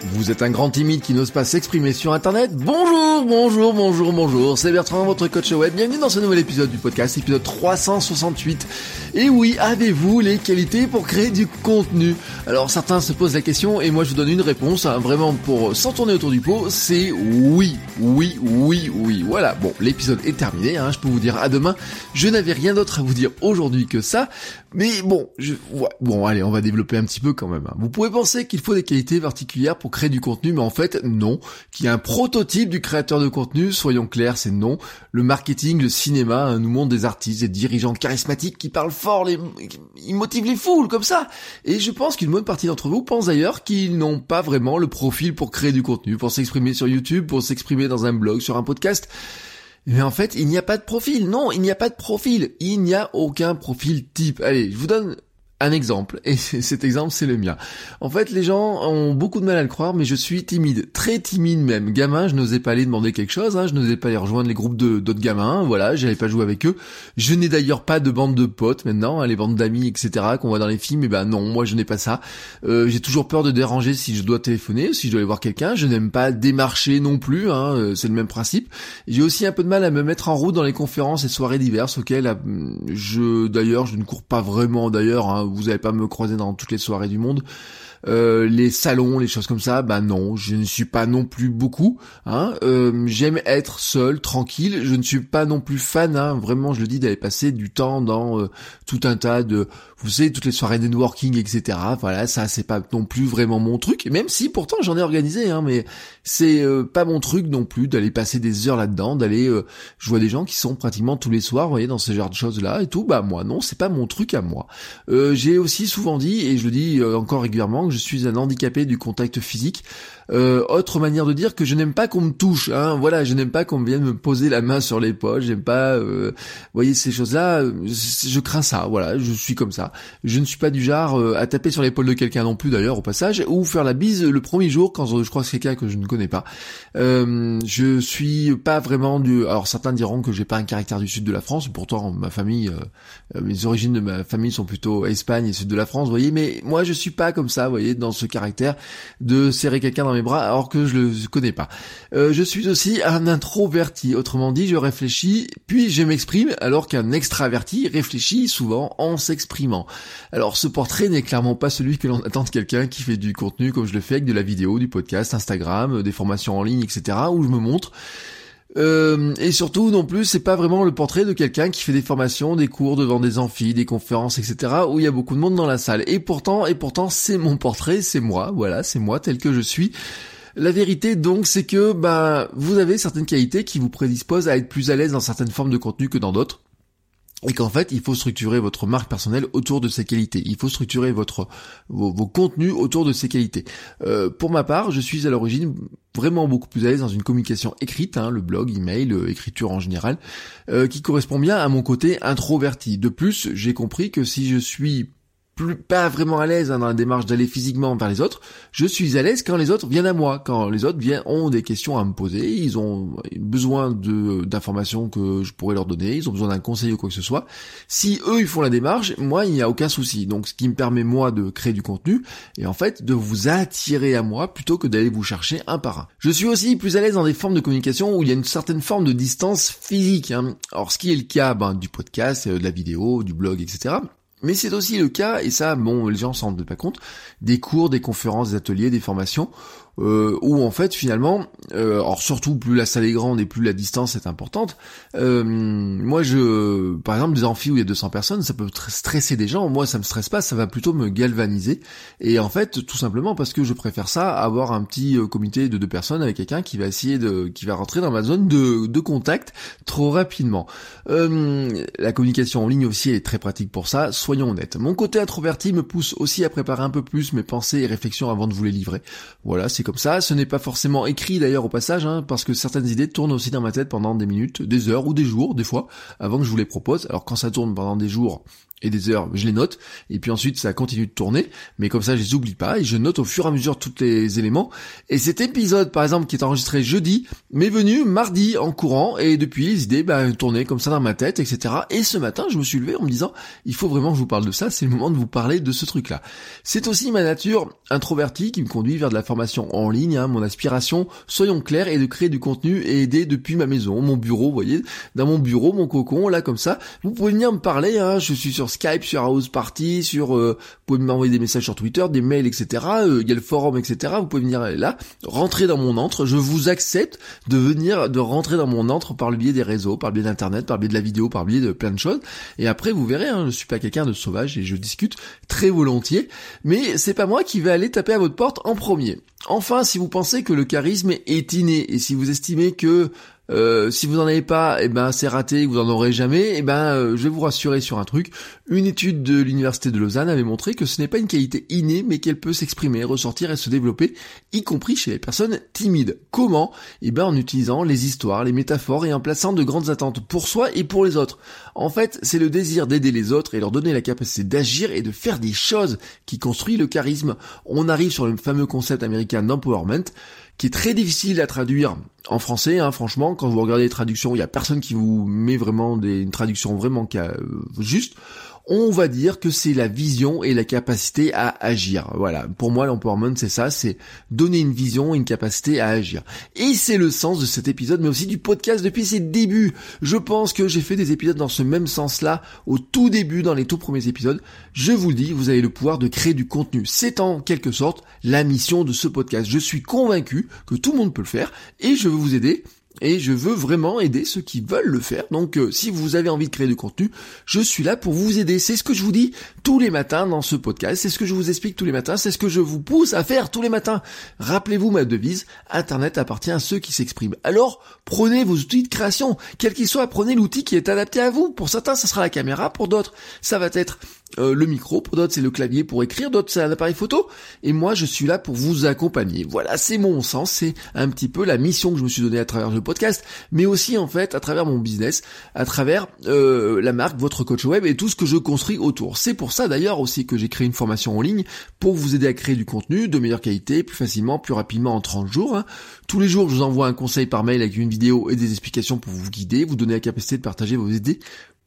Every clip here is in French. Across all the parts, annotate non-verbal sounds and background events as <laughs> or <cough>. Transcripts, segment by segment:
Vous êtes un grand timide qui n'ose pas s'exprimer sur internet Bonjour, bonjour, bonjour, bonjour, c'est Bertrand, votre coach web. Bienvenue dans ce nouvel épisode du podcast, épisode 368. Et oui, avez-vous les qualités pour créer du contenu? Alors certains se posent la question et moi je vous donne une réponse, hein, vraiment pour s'en tourner autour du pot, c'est oui, oui, oui, oui. Voilà, bon, l'épisode est terminé, hein, je peux vous dire à demain. Je n'avais rien d'autre à vous dire aujourd'hui que ça. Mais bon, je, ouais, bon, allez, on va développer un petit peu quand même. Hein. Vous pouvez penser qu'il faut des qualités particulières pour créer du contenu, mais en fait, non. Qu'il y a un prototype du créateur de contenu, soyons clairs, c'est non. Le marketing, le cinéma hein, nous montre des artistes, des dirigeants charismatiques qui parlent fort, les, ils motivent les foules comme ça. Et je pense qu'une bonne partie d'entre vous pense d'ailleurs qu'ils n'ont pas vraiment le profil pour créer du contenu, pour s'exprimer sur YouTube, pour s'exprimer dans un blog, sur un podcast. Mais en fait, il n'y a pas de profil. Non, il n'y a pas de profil. Il n'y a aucun profil type. Allez, je vous donne un exemple, et <laughs> cet exemple c'est le mien. En fait, les gens ont beaucoup de mal à le croire, mais je suis timide, très timide même. Gamin, je n'osais pas aller demander quelque chose, hein, je n'osais pas aller rejoindre les groupes de d'autres gamins, voilà, j'allais pas jouer avec eux. Je n'ai d'ailleurs pas de bande de potes maintenant, hein, les bandes d'amis, etc. qu'on voit dans les films, et eh ben non, moi je n'ai pas ça. Euh, j'ai toujours peur de déranger si je dois téléphoner, si je dois aller voir quelqu'un. Je n'aime pas démarcher non plus, hein, euh, c'est le même principe. J'ai aussi un peu de mal à me mettre en route dans les conférences et soirées diverses auxquelles euh, je, d'ailleurs, je ne cours pas vraiment d'ailleurs. Hein, vous n'allez pas me croiser dans toutes les soirées du monde. Euh, les salons, les choses comme ça, bah non, je ne suis pas non plus beaucoup. Hein. Euh, J'aime être seul, tranquille. Je ne suis pas non plus fan, hein, vraiment, je le dis, d'aller passer du temps dans euh, tout un tas de, vous savez, toutes les soirées networking, etc. Voilà, ça c'est pas non plus vraiment mon truc. Même si pourtant j'en ai organisé, hein, mais c'est pas mon truc non plus d'aller passer des heures là-dedans, d'aller. je vois des gens qui sont pratiquement tous les soirs, vous voyez, dans ce genre de choses là et tout. Bah moi non, c'est pas mon truc à moi. J'ai aussi souvent dit et je le dis encore régulièrement je suis un handicapé du contact physique. Euh, autre manière de dire que je n'aime pas qu'on me touche. Hein. Voilà, je n'aime pas qu'on vienne me poser la main sur l'épaule. J'aime pas, euh, voyez ces choses-là. Je, crains ça. Voilà, je suis comme ça. Je ne suis pas du genre euh, à taper sur l'épaule de quelqu'un non plus d'ailleurs au passage, ou faire la bise le premier jour quand je crois que c'est quelqu'un que je ne connais pas. Euh, je suis pas vraiment du. Alors certains diront que j'ai pas un caractère du sud de la France. Pourtant ma famille, euh, mes origines de ma famille sont plutôt Espagne et sud de la France. Vous voyez, mais moi je suis pas comme ça. Vous dans ce caractère de serrer quelqu'un dans bras alors que je le connais pas. Euh, je suis aussi un introverti, autrement dit je réfléchis puis je m'exprime alors qu'un extraverti réfléchit souvent en s'exprimant. Alors ce portrait n'est clairement pas celui que l'on attend de quelqu'un qui fait du contenu comme je le fais avec de la vidéo, du podcast, Instagram, des formations en ligne, etc. où je me montre. Euh, et surtout non plus c'est pas vraiment le portrait de quelqu'un qui fait des formations, des cours devant des amphis, des conférences, etc. où il y a beaucoup de monde dans la salle. Et pourtant, et pourtant c'est mon portrait, c'est moi, voilà, c'est moi tel que je suis. La vérité donc c'est que bah vous avez certaines qualités qui vous prédisposent à être plus à l'aise dans certaines formes de contenu que dans d'autres et qu'en fait il faut structurer votre marque personnelle autour de ces qualités. Il faut structurer votre vos, contenus autour de ces qualités. Euh, pour ma part, je suis à l'origine vraiment beaucoup plus à l'aise dans une communication écrite, hein, le blog, email, euh, écriture en général, euh, qui correspond bien à mon côté introverti. De plus, j'ai compris que si je suis plus pas vraiment à l'aise hein, dans la démarche d'aller physiquement vers les autres. Je suis à l'aise quand les autres viennent à moi, quand les autres viennent ont des questions à me poser, ils ont besoin de d'informations que je pourrais leur donner, ils ont besoin d'un conseil ou quoi que ce soit. Si eux ils font la démarche, moi il n'y a aucun souci. Donc ce qui me permet moi de créer du contenu et en fait de vous attirer à moi plutôt que d'aller vous chercher un par un. Je suis aussi plus à l'aise dans des formes de communication où il y a une certaine forme de distance physique. Hein. Alors ce qui est le cas ben, du podcast, euh, de la vidéo, du blog, etc. Mais c'est aussi le cas, et ça, bon, les gens s'en rendent pas compte, des cours, des conférences, des ateliers, des formations, euh, où en fait finalement, euh, alors surtout plus la salle est grande et plus la distance est importante. Euh, moi, je, par exemple, des amphis où il y a 200 personnes, ça peut stresser des gens. Moi, ça me stresse pas, ça va plutôt me galvaniser. Et en fait, tout simplement parce que je préfère ça, avoir un petit euh, comité de deux personnes avec quelqu'un qui va essayer de, qui va rentrer dans ma zone de, de contact trop rapidement. Euh, la communication en ligne aussi est très pratique pour ça. Soyons honnêtes. Mon côté introverti me pousse aussi à préparer un peu plus mes pensées et réflexions avant de vous les livrer. Voilà, c'est comme ça. Ce n'est pas forcément écrit d'ailleurs au passage, hein, parce que certaines idées tournent aussi dans ma tête pendant des minutes, des heures ou des jours, des fois, avant que je vous les propose. Alors quand ça tourne pendant des jours, et des heures, je les note, et puis ensuite ça continue de tourner, mais comme ça je les oublie pas, et je note au fur et à mesure tous les éléments. Et cet épisode, par exemple, qui est enregistré jeudi, m'est venu mardi en courant, et depuis les idées bah, tournaient comme ça dans ma tête, etc. Et ce matin, je me suis levé en me disant, il faut vraiment que je vous parle de ça, c'est le moment de vous parler de ce truc-là. C'est aussi ma nature introvertie qui me conduit vers de la formation en ligne, hein, mon aspiration, soyons clairs, est de créer du contenu et aider depuis ma maison, mon bureau, vous voyez, dans mon bureau, mon cocon, là comme ça. Vous pouvez venir me parler, hein, je suis sur Skype, sur House Party, sur, euh, vous pouvez m'envoyer des messages sur Twitter, des mails, etc. Euh, il y a le forum, etc. Vous pouvez venir là, rentrer dans mon antre. Je vous accepte de venir, de rentrer dans mon antre par le biais des réseaux, par le biais d'internet, par le biais de la vidéo, par le biais de plein de choses. Et après, vous verrez, hein, je suis pas quelqu'un de sauvage et je discute très volontiers. Mais c'est pas moi qui vais aller taper à votre porte en premier. Enfin, si vous pensez que le charisme est inné et si vous estimez que euh, si vous en avez pas, eh ben c'est raté, vous en aurez jamais. Eh ben, euh, je vais vous rassurer sur un truc. Une étude de l'université de Lausanne avait montré que ce n'est pas une qualité innée, mais qu'elle peut s'exprimer, ressortir et se développer, y compris chez les personnes timides. Comment? Eh ben, en utilisant les histoires, les métaphores et en plaçant de grandes attentes pour soi et pour les autres. En fait, c'est le désir d'aider les autres et leur donner la capacité d'agir et de faire des choses qui construit le charisme. On arrive sur le fameux concept américain d'empowerment qui est très difficile à traduire en français, hein, franchement, quand vous regardez les traductions, il y a personne qui vous met vraiment des, une traduction vraiment euh, juste on va dire que c'est la vision et la capacité à agir. Voilà, pour moi l'empowerment c'est ça, c'est donner une vision une capacité à agir. Et c'est le sens de cet épisode, mais aussi du podcast depuis ses débuts. Je pense que j'ai fait des épisodes dans ce même sens-là au tout début, dans les tout premiers épisodes. Je vous le dis, vous avez le pouvoir de créer du contenu. C'est en quelque sorte la mission de ce podcast. Je suis convaincu que tout le monde peut le faire et je veux vous aider et je veux vraiment aider ceux qui veulent le faire. Donc euh, si vous avez envie de créer du contenu, je suis là pour vous aider. C'est ce que je vous dis tous les matins dans ce podcast, c'est ce que je vous explique tous les matins, c'est ce que je vous pousse à faire tous les matins. Rappelez-vous ma devise, Internet appartient à ceux qui s'expriment. Alors prenez vos outils de création, quel qu'il soit, prenez l'outil qui est adapté à vous. Pour certains, ça sera la caméra, pour d'autres, ça va être euh, le micro, pour d'autres c'est le clavier pour écrire, d'autres c'est un appareil photo, et moi je suis là pour vous accompagner. Voilà, c'est mon sens, c'est un petit peu la mission que je me suis donnée à travers le podcast, mais aussi en fait à travers mon business, à travers euh, la marque, votre coach web et tout ce que je construis autour. C'est pour ça d'ailleurs aussi que j'ai créé une formation en ligne pour vous aider à créer du contenu de meilleure qualité, plus facilement, plus rapidement en 30 jours. Hein. Tous les jours je vous envoie un conseil par mail avec une vidéo et des explications pour vous guider, vous donner la capacité de partager vos idées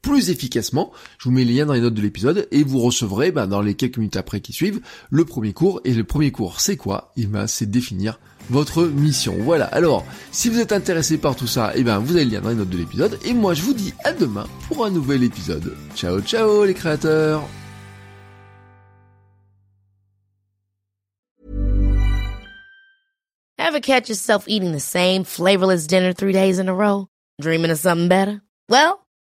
plus efficacement. Je vous mets les liens dans les notes de l'épisode et vous recevrez bah, dans les quelques minutes après qui suivent le premier cours. Et le premier cours, c'est quoi? Et eh ben, c'est définir votre mission. Voilà. Alors, si vous êtes intéressé par tout ça, et eh ben, vous avez le lien dans les notes de l'épisode. Et moi, je vous dis à demain pour un nouvel épisode. Ciao, ciao, les créateurs. Catch yourself eating the same dinner three days in a row? Dreaming of something better? Well.